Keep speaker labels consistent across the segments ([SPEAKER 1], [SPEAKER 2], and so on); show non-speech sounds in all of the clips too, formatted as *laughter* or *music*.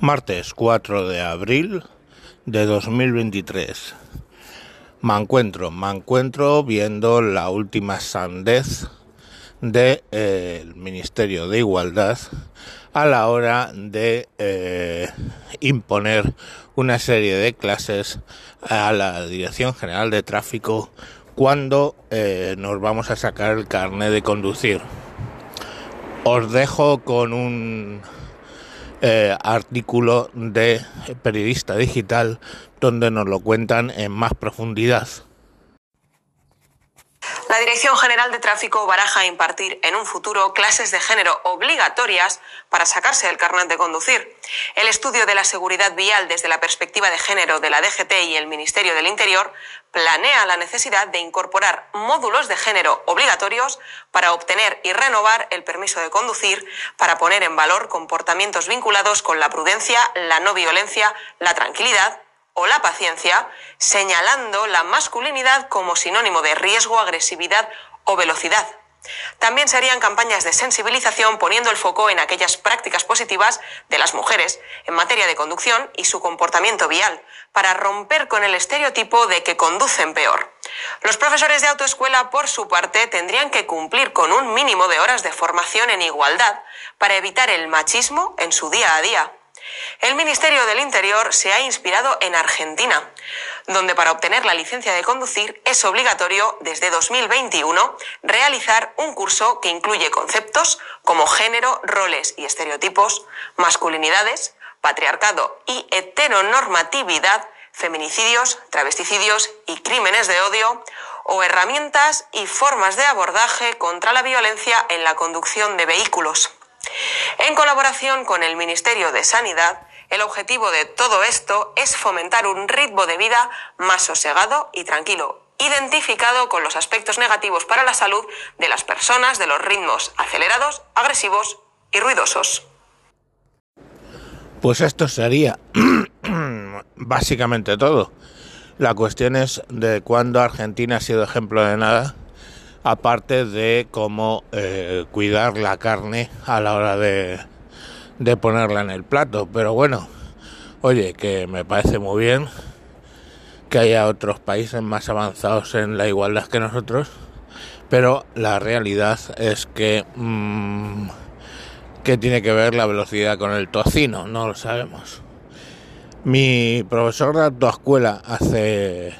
[SPEAKER 1] Martes 4 de abril de 2023. Me encuentro, me encuentro viendo la última sandez del Ministerio de Igualdad a la hora de eh, imponer una serie de clases a la Dirección General de Tráfico cuando eh, nos vamos a sacar el carnet de conducir. Os dejo con un eh, artículo de periodista digital donde nos lo cuentan en más profundidad.
[SPEAKER 2] La Dirección General de Tráfico baraja impartir en un futuro clases de género obligatorias para sacarse el carnet de conducir. El estudio de la seguridad vial desde la perspectiva de género de la DGT y el Ministerio del Interior planea la necesidad de incorporar módulos de género obligatorios para obtener y renovar el permiso de conducir, para poner en valor comportamientos vinculados con la prudencia, la no violencia, la tranquilidad o la paciencia, señalando la masculinidad como sinónimo de riesgo, agresividad o velocidad. También se harían campañas de sensibilización poniendo el foco en aquellas prácticas positivas de las mujeres en materia de conducción y su comportamiento vial, para romper con el estereotipo de que conducen peor. Los profesores de autoescuela, por su parte, tendrían que cumplir con un mínimo de horas de formación en igualdad para evitar el machismo en su día a día. El Ministerio del Interior se ha inspirado en Argentina, donde para obtener la licencia de conducir es obligatorio desde 2021 realizar un curso que incluye conceptos como género, roles y estereotipos, masculinidades, patriarcado y heteronormatividad, feminicidios, travesticidios y crímenes de odio, o herramientas y formas de abordaje contra la violencia en la conducción de vehículos. En colaboración con el Ministerio de Sanidad, el objetivo de todo esto es fomentar un ritmo de vida más sosegado y tranquilo, identificado con los aspectos negativos para la salud de las personas de los ritmos acelerados, agresivos y ruidosos.
[SPEAKER 1] Pues esto sería *clears throat* básicamente todo. La cuestión es de cuándo Argentina ha sido ejemplo de nada aparte de cómo eh, cuidar la carne a la hora de, de ponerla en el plato. Pero bueno, oye, que me parece muy bien que haya otros países más avanzados en la igualdad que nosotros, pero la realidad es que mmm, tiene que ver la velocidad con el tocino, no lo sabemos. Mi profesor de autoescuela hace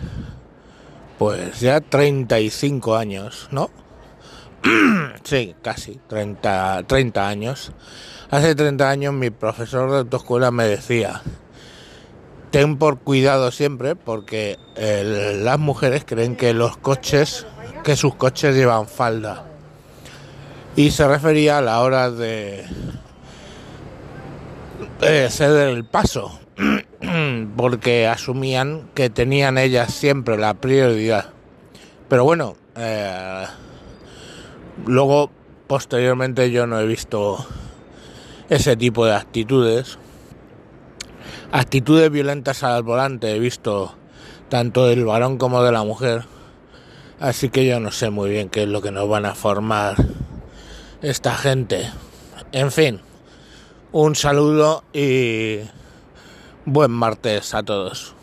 [SPEAKER 1] pues ya 35 años, ¿no? *clears throat* sí, casi 30, 30 años. Hace 30 años mi profesor de autoescuela me decía, ten por cuidado siempre porque las mujeres creen que los coches, que sus coches llevan falda. Y se refería a la hora de eh, ceder el paso. *clears throat* porque asumían que tenían ellas siempre la prioridad. Pero bueno, eh, luego posteriormente yo no he visto ese tipo de actitudes. Actitudes violentas al volante he visto tanto del varón como de la mujer. Así que yo no sé muy bien qué es lo que nos van a formar esta gente. En fin, un saludo y Buen martes a todos.